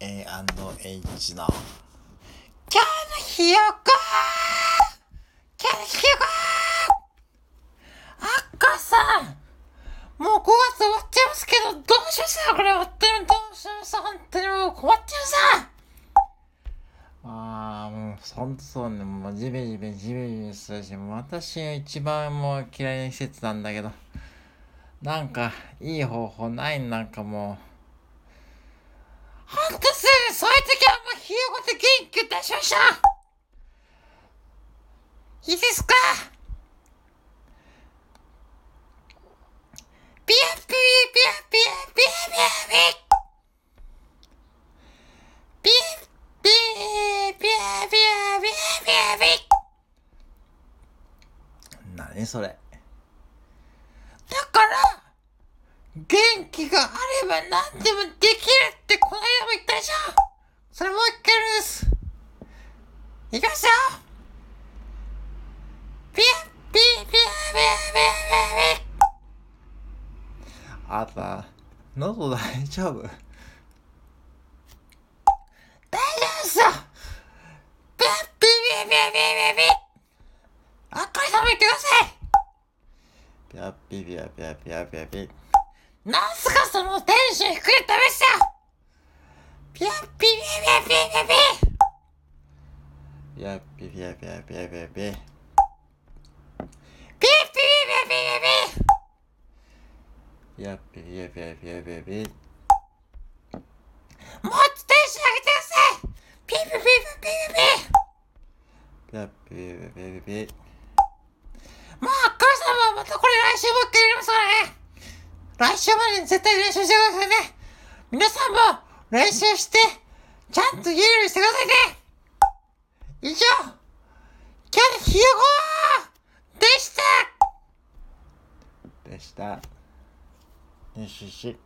A&H の今日のひよこ今日のひよこあっかさん！もう5月終わっちゃいますけど、どうしますかこれ終わってるどうします本当にもう困っちゃうさ。ああ、もう、ほんとそうね。もう、ジメジメ、ジメジメするし、もう私が一番もう嫌いな季節なんだけど、なんか、いい方法ない？なんかもう、ぐ、そういう時はもう、ひよこで元気出しましょう。いいですか？ピヤピヤピヤピヤピヤピヤピヤピヤピーピヤピヤピヤピヤピヤ何それだから元気があれば何でもできるってこの間も言ったでしょそれもう一回やるんです。いきますよピアピアピュッピュッピュッピュピュあた、喉大丈夫大丈夫っすよピアピアピュッピュッピュッピュッピアあっこれ行ってくださいピアピアピュッピュッピュピュピュピュなんすかそのテンション低い試したヤピヤピピヤピヤピヤピヤピヤピヤピピピピピやっぴやぴやぴやぴやぴもっとテンション上げてくださいピーピーピーピピピやっぴやぴやぴぴもうあっかりさんはまたこれ来週も一回やりますからね来週までに絶対練習してくださいね皆さんも練習してちゃんと言えるようにしてくださいね以上キャリひよこでしたでした。よしよし。